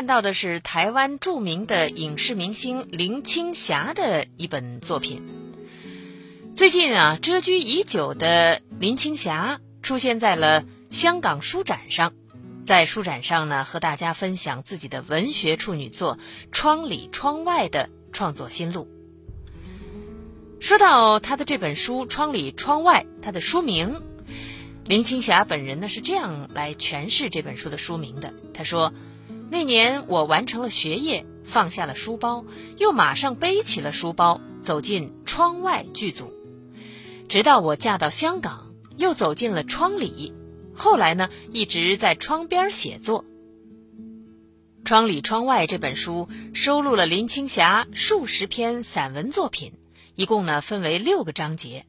看到的是台湾著名的影视明星林青霞的一本作品。最近啊，蛰居已久的林青霞出现在了香港书展上，在书展上呢，和大家分享自己的文学处女作《窗里窗外》的创作心路。说到他的这本书《窗里窗外》，他的书名，林青霞本人呢是这样来诠释这本书的书名的。她说。那年我完成了学业，放下了书包，又马上背起了书包，走进窗外剧组。直到我嫁到香港，又走进了窗里。后来呢，一直在窗边写作。《窗里窗外》这本书收录了林青霞数十篇散文作品，一共呢分为六个章节。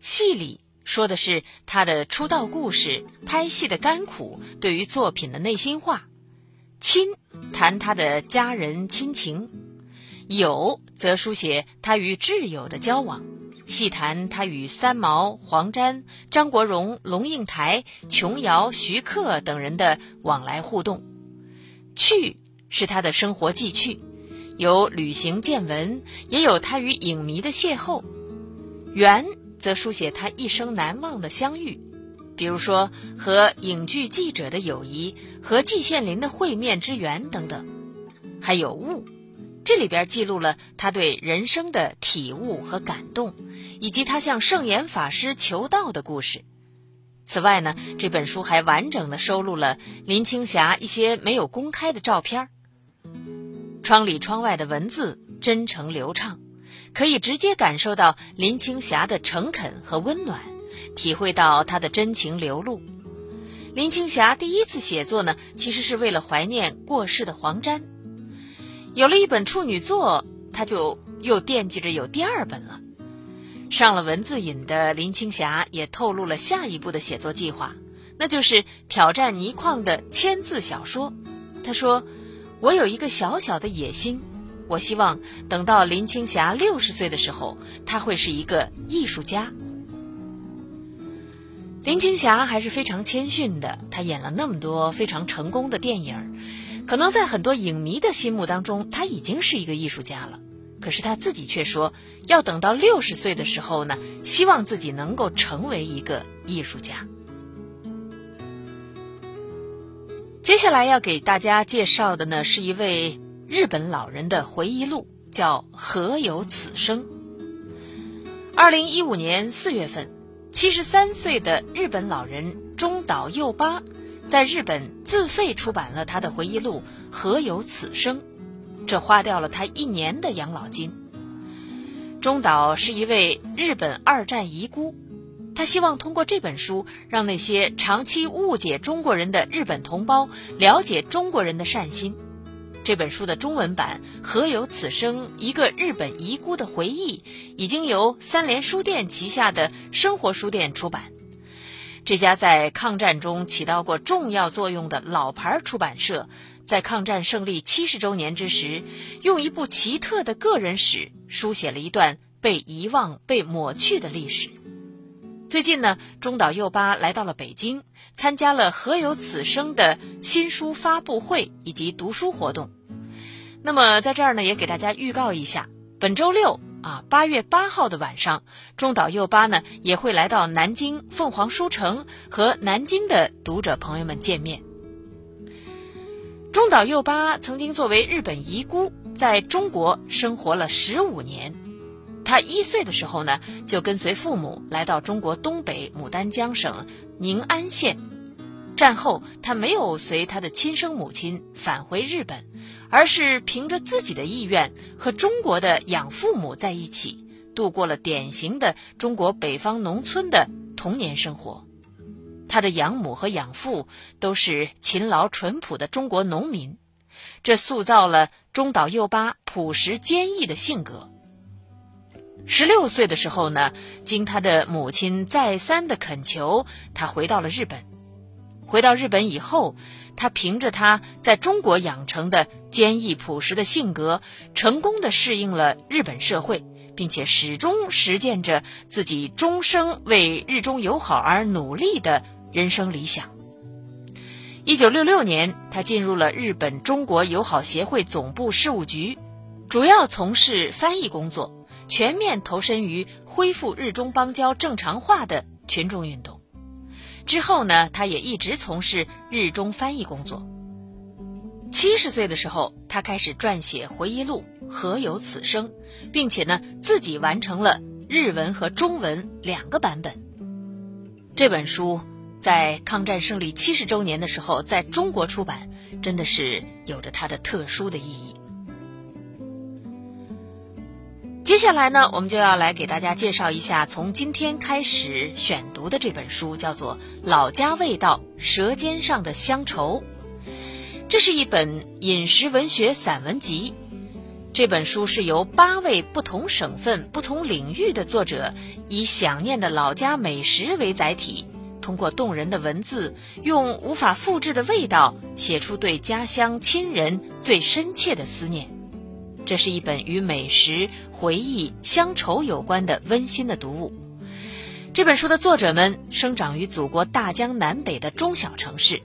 戏里说的是她的出道故事、拍戏的甘苦，对于作品的内心话。亲谈他的家人亲情，友则书写他与挚友的交往，细谈他与三毛、黄沾、张国荣、龙应台、琼瑶、徐克等人的往来互动。趣是他的生活记趣，有旅行见闻，也有他与影迷的邂逅。缘则书写他一生难忘的相遇。比如说和影剧记者的友谊，和季羡林的会面之缘等等，还有悟，这里边记录了他对人生的体悟和感动，以及他向圣严法师求道的故事。此外呢，这本书还完整的收录了林青霞一些没有公开的照片。窗里窗外的文字真诚流畅，可以直接感受到林青霞的诚恳和温暖。体会到他的真情流露。林青霞第一次写作呢，其实是为了怀念过世的黄沾。有了一本处女作，他就又惦记着有第二本了。上了文字瘾的林青霞也透露了下一步的写作计划，那就是挑战倪匡的千字小说。他说：“我有一个小小的野心，我希望等到林青霞六十岁的时候，她会是一个艺术家。”林青霞还是非常谦逊的，她演了那么多非常成功的电影，可能在很多影迷的心目当中，她已经是一个艺术家了。可是她自己却说，要等到六十岁的时候呢，希望自己能够成为一个艺术家。接下来要给大家介绍的呢，是一位日本老人的回忆录，叫《何有此生》。二零一五年四月份。七十三岁的日本老人中岛佑八，在日本自费出版了他的回忆录《何有此生》，这花掉了他一年的养老金。中岛是一位日本二战遗孤，他希望通过这本书，让那些长期误解中国人的日本同胞了解中国人的善心。这本书的中文版《何有此生：一个日本遗孤的回忆》已经由三联书店旗下的生活书店出版。这家在抗战中起到过重要作用的老牌出版社，在抗战胜利七十周年之时，用一部奇特的个人史书写了一段被遗忘、被抹去的历史。最近呢，中岛佑八来到了北京，参加了《何有此生》的新书发布会以及读书活动。那么在这儿呢，也给大家预告一下，本周六啊，八月八号的晚上，中岛佑八呢也会来到南京凤凰书城和南京的读者朋友们见面。中岛佑八曾经作为日本遗孤，在中国生活了十五年。他一岁的时候呢，就跟随父母来到中国东北牡丹江省宁安县。战后，他没有随他的亲生母亲返回日本，而是凭着自己的意愿和中国的养父母在一起，度过了典型的中国北方农村的童年生活。他的养母和养父都是勤劳淳朴的中国农民，这塑造了中岛佑八朴实坚毅的性格。十六岁的时候呢，经他的母亲再三的恳求，他回到了日本。回到日本以后，他凭着他在中国养成的坚毅朴实的性格，成功的适应了日本社会，并且始终实践着自己终生为日中友好而努力的人生理想。一九六六年，他进入了日本中国友好协会总部事务局，主要从事翻译工作，全面投身于恢复日中邦交正常化的群众运动。之后呢，他也一直从事日中翻译工作。七十岁的时候，他开始撰写回忆录《何有此生》，并且呢，自己完成了日文和中文两个版本。这本书在抗战胜利七十周年的时候在中国出版，真的是有着它的特殊的意义。接下来呢，我们就要来给大家介绍一下从今天开始选读的这本书，叫做《老家味道：舌尖上的乡愁》。这是一本饮食文学散文集。这本书是由八位不同省份、不同领域的作者，以想念的老家美食为载体，通过动人的文字，用无法复制的味道，写出对家乡亲人最深切的思念。这是一本与美食、回忆、乡愁有关的温馨的读物。这本书的作者们生长于祖国大江南北的中小城市。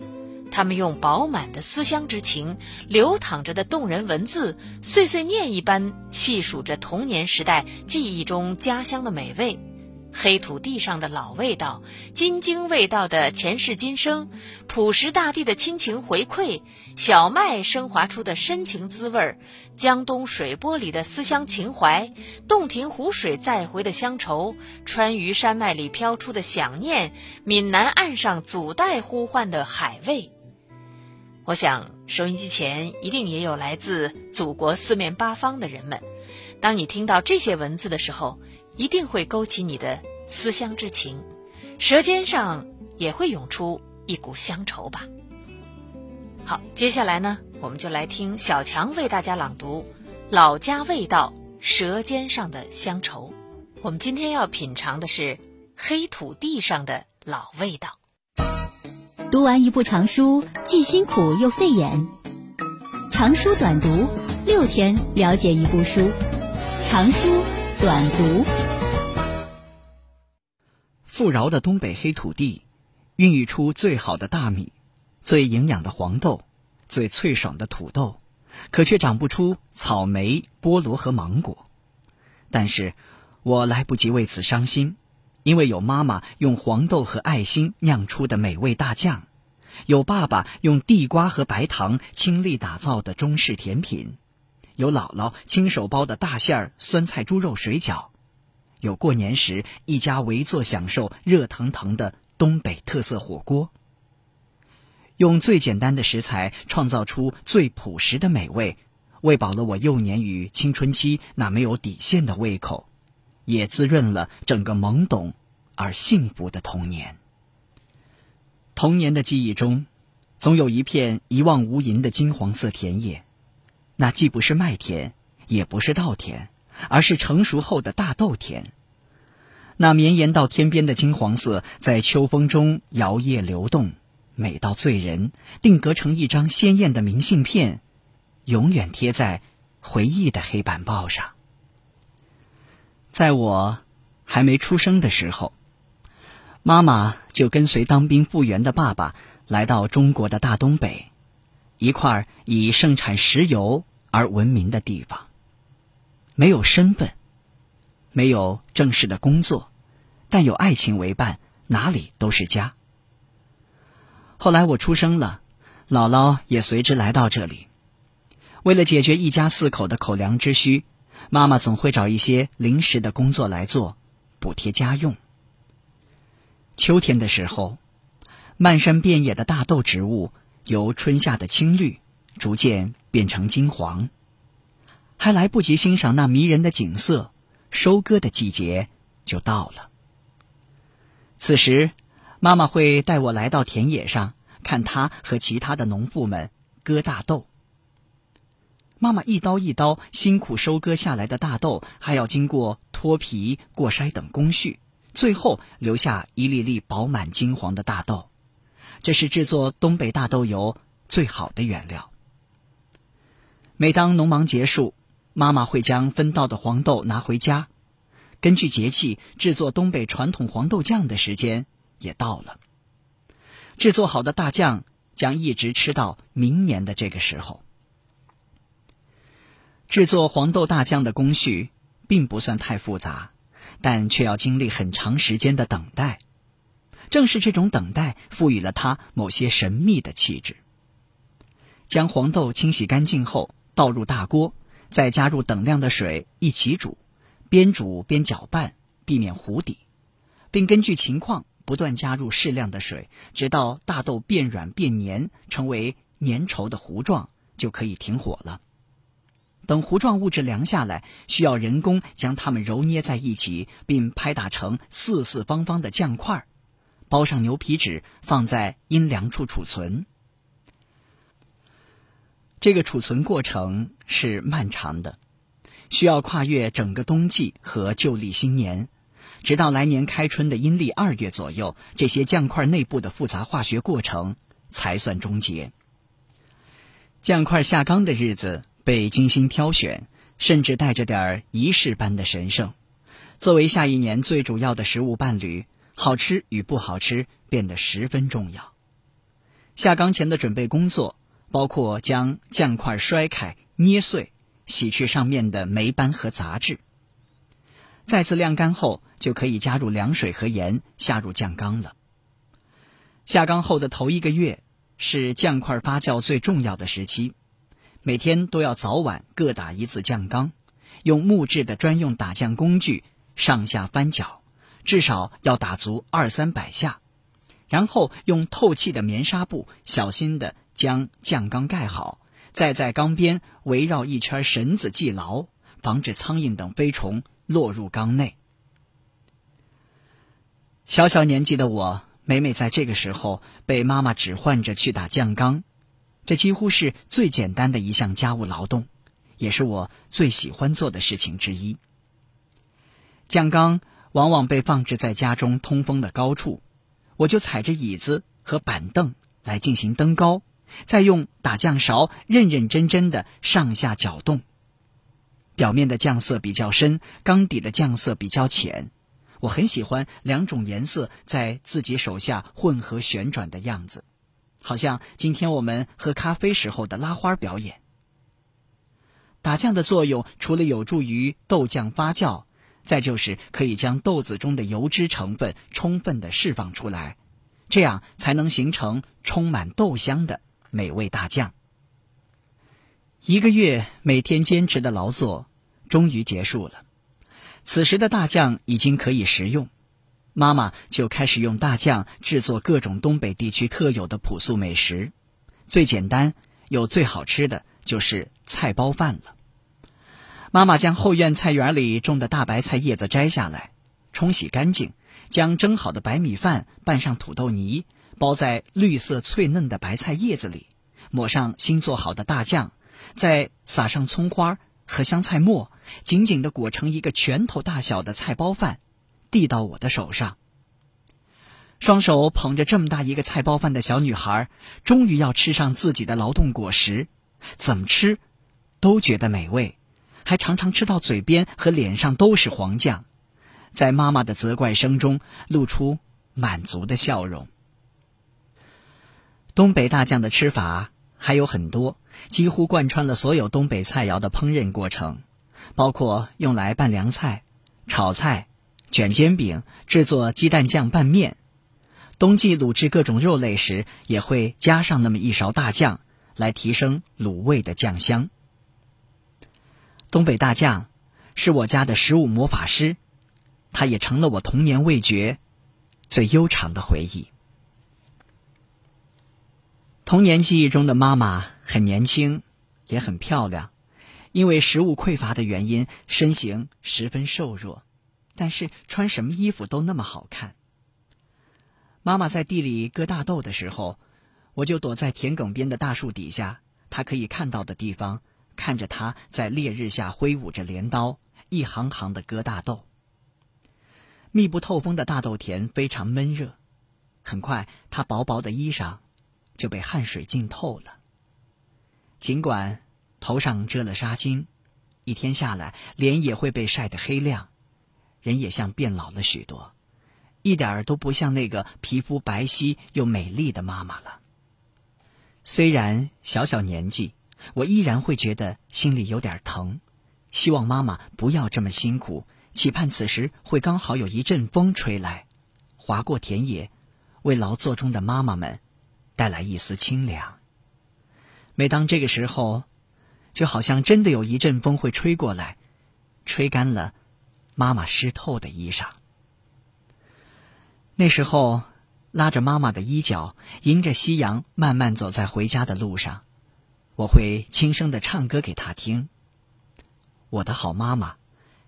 他们用饱满的思乡之情、流淌着的动人文字，碎碎念一般细数着童年时代记忆中家乡的美味，黑土地上的老味道，京津味道的前世今生，朴实大地的亲情回馈，小麦升华出的深情滋味儿，江东水波里的思乡情怀，洞庭湖水再回的乡愁，川渝山脉里飘出的想念，闽南岸上祖代呼唤的海味。我想，收音机前一定也有来自祖国四面八方的人们。当你听到这些文字的时候，一定会勾起你的思乡之情，舌尖上也会涌出一股乡愁吧。好，接下来呢，我们就来听小强为大家朗读《老家味道：舌尖上的乡愁》。我们今天要品尝的是黑土地上的老味道。读完一部长书，既辛苦又费眼。长书短读，六天了解一部书。长书短读。富饶的东北黑土地，孕育出最好的大米，最营养的黄豆，最脆爽的土豆，可却长不出草莓、菠萝和芒果。但是，我来不及为此伤心。因为有妈妈用黄豆和爱心酿出的美味大酱，有爸爸用地瓜和白糖倾力打造的中式甜品，有姥姥亲手包的大馅儿酸菜猪肉水饺，有过年时一家围坐享受热腾腾的东北特色火锅。用最简单的食材创造出最朴实的美味，喂饱了我幼年与青春期那没有底线的胃口。也滋润了整个懵懂而幸福的童年。童年的记忆中，总有一片一望无垠的金黄色田野，那既不是麦田，也不是稻田，而是成熟后的大豆田。那绵延到天边的金黄色，在秋风中摇曳流动，美到醉人，定格成一张鲜艳的明信片，永远贴在回忆的黑板报上。在我还没出生的时候，妈妈就跟随当兵复员的爸爸来到中国的大东北，一块以盛产石油而闻名的地方。没有身份，没有正式的工作，但有爱情为伴，哪里都是家。后来我出生了，姥姥也随之来到这里，为了解决一家四口的口粮之需。妈妈总会找一些临时的工作来做，补贴家用。秋天的时候，漫山遍野的大豆植物由春夏的青绿，逐渐变成金黄。还来不及欣赏那迷人的景色，收割的季节就到了。此时，妈妈会带我来到田野上，看她和其他的农妇们割大豆。妈妈一刀一刀辛苦收割下来的大豆，还要经过脱皮、过筛等工序，最后留下一粒粒饱满金黄的大豆。这是制作东北大豆油最好的原料。每当农忙结束，妈妈会将分到的黄豆拿回家。根据节气制作东北传统黄豆酱的时间也到了。制作好的大酱将一直吃到明年的这个时候。制作黄豆大酱的工序并不算太复杂，但却要经历很长时间的等待。正是这种等待，赋予了它某些神秘的气质。将黄豆清洗干净后，倒入大锅，再加入等量的水一起煮，边煮边搅拌，避免糊底，并根据情况不断加入适量的水，直到大豆变软变黏，成为粘稠的糊状，就可以停火了。等糊状物质凉下来，需要人工将它们揉捏在一起，并拍打成四四方方的酱块，包上牛皮纸，放在阴凉处储存。这个储存过程是漫长的，需要跨越整个冬季和旧历新年，直到来年开春的阴历二月左右，这些酱块内部的复杂化学过程才算终结。酱块下缸的日子被精心挑选，甚至带着点仪式般的神圣。作为下一年最主要的食物伴侣，好吃与不好吃变得十分重要。下缸前的准备工作。包括将酱块摔开、捏碎，洗去上面的霉斑和杂质。再次晾干后，就可以加入凉水和盐，下入酱缸了。下缸后的头一个月是酱块发酵最重要的时期，每天都要早晚各打一次酱缸，用木质的专用打酱工具上下翻搅，至少要打足二三百下，然后用透气的棉纱布小心的。将酱缸盖好，再在缸边围绕一圈绳子系牢，防止苍蝇等飞虫落入缸内。小小年纪的我，每每在这个时候被妈妈指唤着去打酱缸，这几乎是最简单的一项家务劳动，也是我最喜欢做的事情之一。酱缸往往被放置在家中通风的高处，我就踩着椅子和板凳来进行登高。再用打酱勺认认真真的上下搅动，表面的酱色比较深，缸底的酱色比较浅。我很喜欢两种颜色在自己手下混合旋转的样子，好像今天我们喝咖啡时候的拉花表演。打酱的作用除了有助于豆酱发酵，再就是可以将豆子中的油脂成分充分的释放出来，这样才能形成充满豆香的。美味大酱，一个月每天坚持的劳作终于结束了。此时的大酱已经可以食用，妈妈就开始用大酱制作各种东北地区特有的朴素美食。最简单又最好吃的就是菜包饭了。妈妈将后院菜园里种的大白菜叶子摘下来，冲洗干净，将蒸好的白米饭拌上土豆泥。包在绿色脆嫩的白菜叶子里，抹上新做好的大酱，再撒上葱花和香菜末，紧紧地裹成一个拳头大小的菜包饭，递到我的手上。双手捧着这么大一个菜包饭的小女孩，终于要吃上自己的劳动果实，怎么吃都觉得美味，还常常吃到嘴边和脸上都是黄酱，在妈妈的责怪声中露出满足的笑容。东北大酱的吃法还有很多，几乎贯穿了所有东北菜肴的烹饪过程，包括用来拌凉菜、炒菜、卷煎饼、制作鸡蛋酱拌面。冬季卤制各种肉类时，也会加上那么一勺大酱，来提升卤味的酱香。东北大酱是我家的食物魔法师，它也成了我童年味觉最悠长的回忆。童年记忆中的妈妈很年轻，也很漂亮，因为食物匮乏的原因，身形十分瘦弱，但是穿什么衣服都那么好看。妈妈在地里割大豆的时候，我就躲在田埂边的大树底下，她可以看到的地方，看着她在烈日下挥舞着镰刀，一行行的割大豆。密不透风的大豆田非常闷热，很快，她薄薄的衣裳。就被汗水浸透了。尽管头上遮了纱巾，一天下来脸也会被晒得黑亮，人也像变老了许多，一点儿都不像那个皮肤白皙又美丽的妈妈了。虽然小小年纪，我依然会觉得心里有点疼，希望妈妈不要这么辛苦，期盼此时会刚好有一阵风吹来，划过田野，为劳作中的妈妈们带来一丝清凉。每当这个时候，就好像真的有一阵风会吹过来，吹干了妈妈湿透的衣裳。那时候。拉着妈妈的衣角，迎着夕阳，慢慢走在回家的路上。我会轻声的唱歌给她听。我的好妈妈，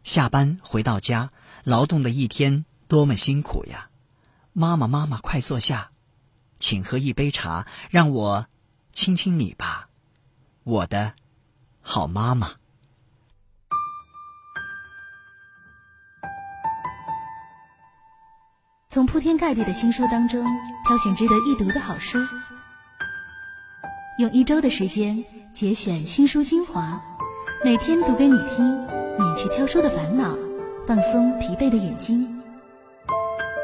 下班回到家，劳动的一天多么辛苦呀！妈妈，妈妈，快坐下，请喝一杯茶，让我亲亲你吧，我的好妈妈。从铺天盖地的新书当中挑选值得一读的好书，用一周的时间节选新书精华，每天读给你听，免去挑书的烦恼，放松疲惫的眼睛。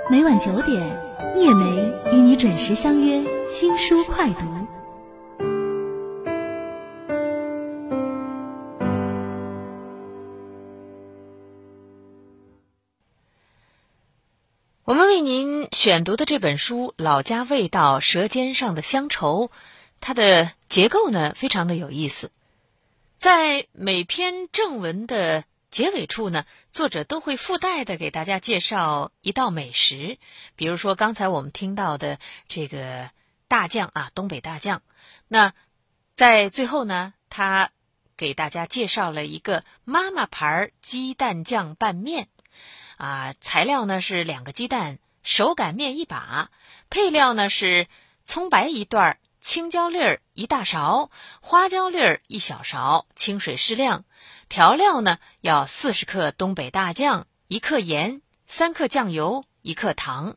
每晚九点，聂梅与你准时相约新书快读。我们为您选读的这本书《老家味道：舌尖上的乡愁》，它的结构呢非常的有意思。在每篇正文的结尾处呢，作者都会附带的给大家介绍一道美食，比如说刚才我们听到的这个大酱啊，东北大酱。那在最后呢，他给大家介绍了一个妈妈牌鸡蛋酱拌面。啊，材料呢是两个鸡蛋、手擀面一把，配料呢是葱白一段、青椒粒儿一大勺、花椒粒儿一小勺、清水适量。调料呢要四十克东北大酱、一克盐、三克酱油、一克糖。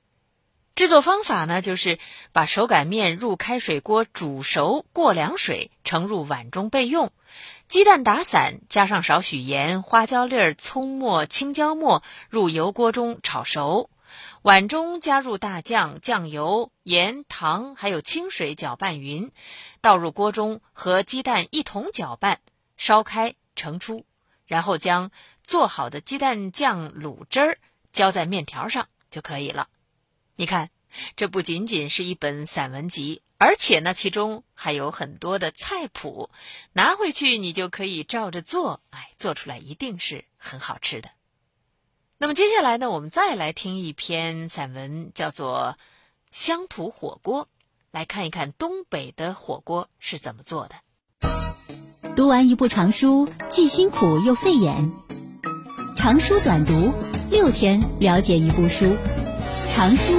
制作方法呢就是把手擀面入开水锅煮熟，过凉水盛入碗中备用。鸡蛋打散，加上少许盐、花椒粒儿、葱末、青椒末，入油锅中炒熟。碗中加入大酱、酱油、盐、糖，还有清水，搅拌匀，倒入锅中和鸡蛋一同搅拌，烧开盛出。然后将做好的鸡蛋酱卤汁儿浇在面条上就可以了。你看，这不仅仅是一本散文集。而且呢，其中还有很多的菜谱，拿回去你就可以照着做，哎，做出来一定是很好吃的。那么接下来呢，我们再来听一篇散文，叫做《乡土火锅》，来看一看东北的火锅是怎么做的。读完一部长书，既辛苦又费眼。长书短读，六天了解一部书。长书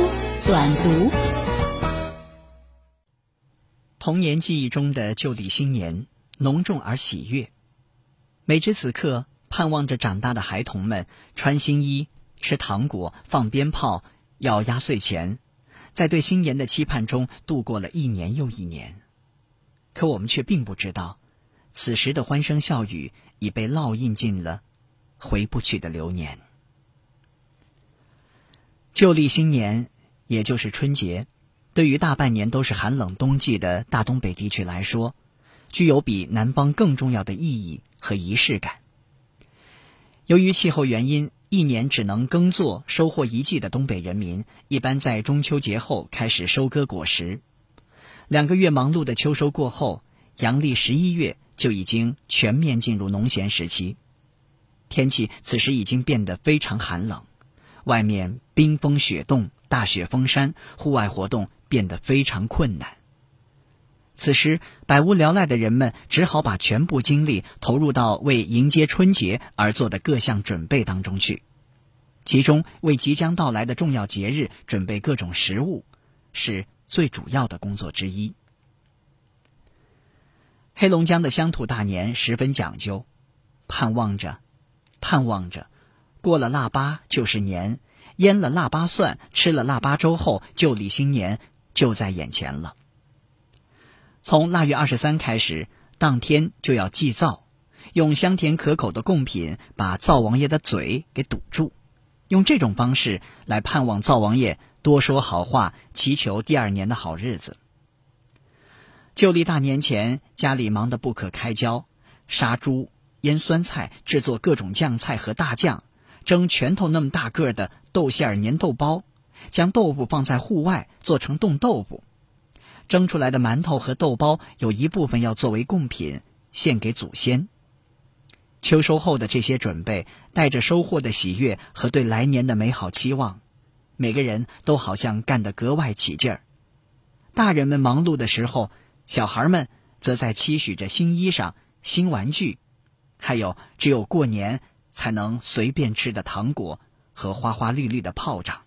短读。童年记忆中的旧历新年，浓重而喜悦。每至此刻，盼望着长大的孩童们穿新衣、吃糖果、放鞭炮、咬压岁钱，在对新年的期盼中度过了一年又一年。可我们却并不知道，此时的欢声笑语已被烙印进了回不去的流年。旧历新年，也就是春节。对于大半年都是寒冷冬季的大东北地区来说，具有比南方更重要的意义和仪式感。由于气候原因，一年只能耕作收获一季的东北人民，一般在中秋节后开始收割果实。两个月忙碌的秋收过后，阳历十一月就已经全面进入农闲时期。天气此时已经变得非常寒冷，外面冰封雪冻，大雪封山，户外活动。变得非常困难。此时，百无聊赖的人们只好把全部精力投入到为迎接春节而做的各项准备当中去。其中，为即将到来的重要节日准备各种食物，是最主要的工作之一。黑龙江的乡土大年十分讲究，盼望着，盼望着，过了腊八就是年，腌了腊八蒜，吃了腊八粥后，旧历新年。就在眼前了。从腊月二十三开始，当天就要祭灶，用香甜可口的贡品把灶王爷的嘴给堵住，用这种方式来盼望灶王爷多说好话，祈求第二年的好日子。旧历大年前，家里忙得不可开交，杀猪、腌酸菜、制作各种酱菜和大酱，蒸拳头那么大个的豆馅儿粘豆包，将豆腐放在户外做成冻豆腐。蒸出来的馒头和豆包有一部分要作为贡品献给祖先。秋收后的这些准备，带着收获的喜悦和对来年的美好期望，每个人都好像干得格外起劲儿。大人们忙碌的时候，小孩们则在期许着新衣裳、新玩具，还有只有过年才能随便吃的糖果和花花绿绿的炮仗。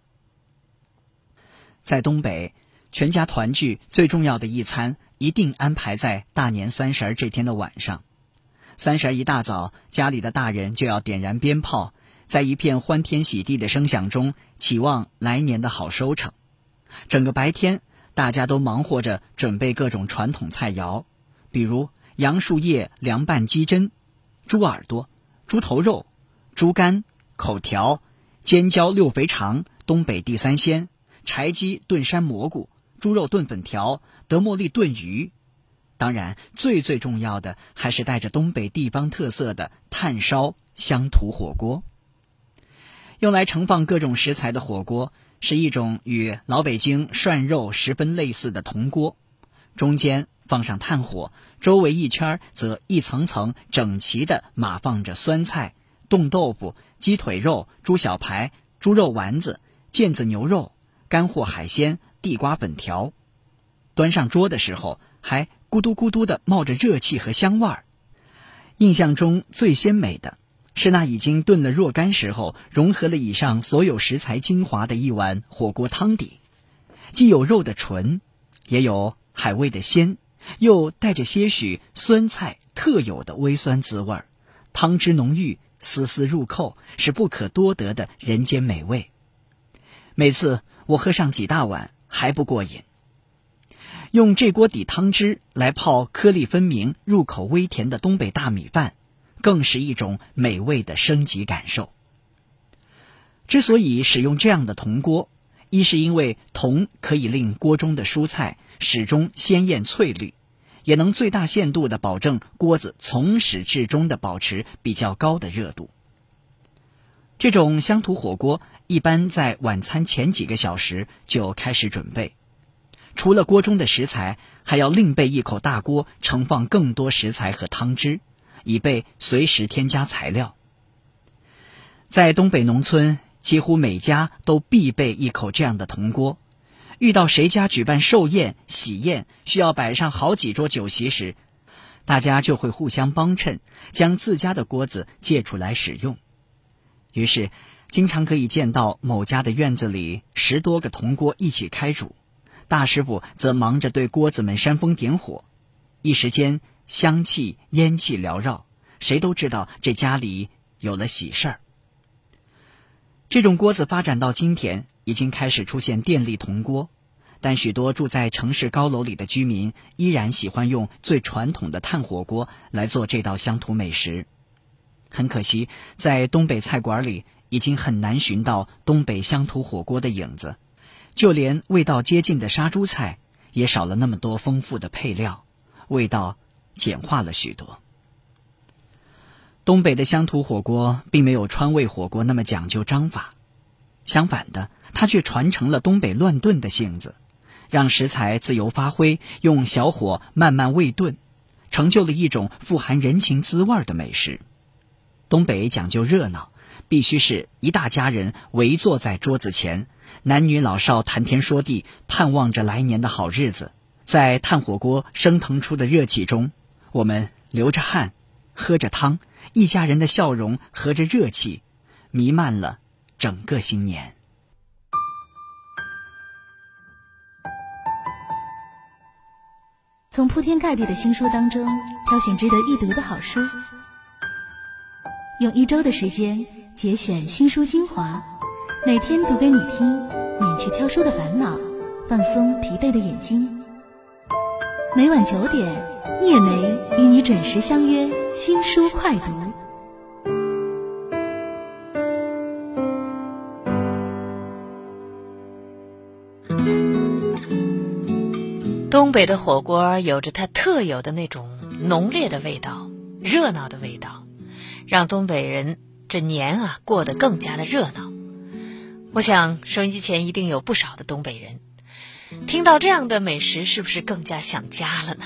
在东北。全家团聚最重要的一餐一定安排在大年三十这天的晚上。三十一大早，家里的大人就要点燃鞭炮，在一片欢天喜地的声响中，期望来年的好收成。整个白天，大家都忙活着准备各种传统菜肴，比如杨树叶凉拌鸡胗、猪耳朵、猪头肉、猪肝、口条、尖椒六肥肠、东北地三鲜、柴鸡炖山蘑菇。猪肉炖粉条、德莫利炖鱼，当然最最重要的还是带着东北地方特色的炭烧乡土火锅。用来盛放各种食材的火锅是一种与老北京涮肉十分类似的铜锅，中间放上炭火，周围一圈则一层层整齐地码放着酸菜、冻豆腐、鸡腿肉、猪小排、猪肉丸子、腱子牛肉、干货海鲜。地瓜粉条，端上桌的时候还咕嘟咕嘟的冒着热气和香味儿。印象中最鲜美的是那已经炖了若干时候，融合了以上所有食材精华的一碗火锅汤底，既有肉的纯，也有海味的鲜，又带着些许酸菜特有的微酸滋味儿，汤汁浓郁，丝丝入扣，是不可多得的人间美味。每次我喝上几大碗。还不过瘾。用这锅底汤汁来泡颗粒分明、入口微甜的东北大米饭，更是一种美味的升级感受。之所以使用这样的铜锅，一是因为铜可以令锅中的蔬菜始终鲜艳翠绿，也能最大限度的保证锅子从始至终的保持比较高的热度。这种乡土火锅。一般在晚餐前几个小时就开始准备，除了锅中的食材，还要另备一口大锅，盛放更多食材和汤汁，以备随时添加材料。在东北农村，几乎每家都必备一口这样的铜锅。遇到谁家举办寿宴、喜宴，需要摆上好几桌酒席时，大家就会互相帮衬，将自家的锅子借出来使用。于是。经常可以见到某家的院子里十多个铜锅一起开煮，大师傅则忙着对锅子们煽风点火，一时间香气烟气缭绕，谁都知道这家里有了喜事儿。这种锅子发展到今天，已经开始出现电力铜锅，但许多住在城市高楼里的居民依然喜欢用最传统的炭火锅来做这道乡土美食。很可惜，在东北菜馆里。已经很难寻到东北乡土火锅的影子，就连味道接近的杀猪菜也少了那么多丰富的配料，味道简化了许多。东北的乡土火锅并没有川味火锅那么讲究章法，相反的，它却传承了东北乱炖的性子，让食材自由发挥，用小火慢慢煨炖，成就了一种富含人情滋味的美食。东北讲究热闹。必须是一大家人围坐在桌子前，男女老少谈天说地，盼望着来年的好日子。在炭火锅升腾出的热气中，我们流着汗，喝着汤，一家人的笑容和着热气，弥漫了整个新年。从铺天盖地的新书当中挑选值得一读的好书，用一周的时间。节选新书精华，每天读给你听，免去挑书的烦恼，放松疲惫的眼睛。每晚九点，聂梅与你准时相约新书快读。东北的火锅有着它特有的那种浓烈的味道，热闹的味道，让东北人这年啊过得更加的热闹。我想收音机前一定有不少的东北人，听到这样的美食，是不是更加想家了呢？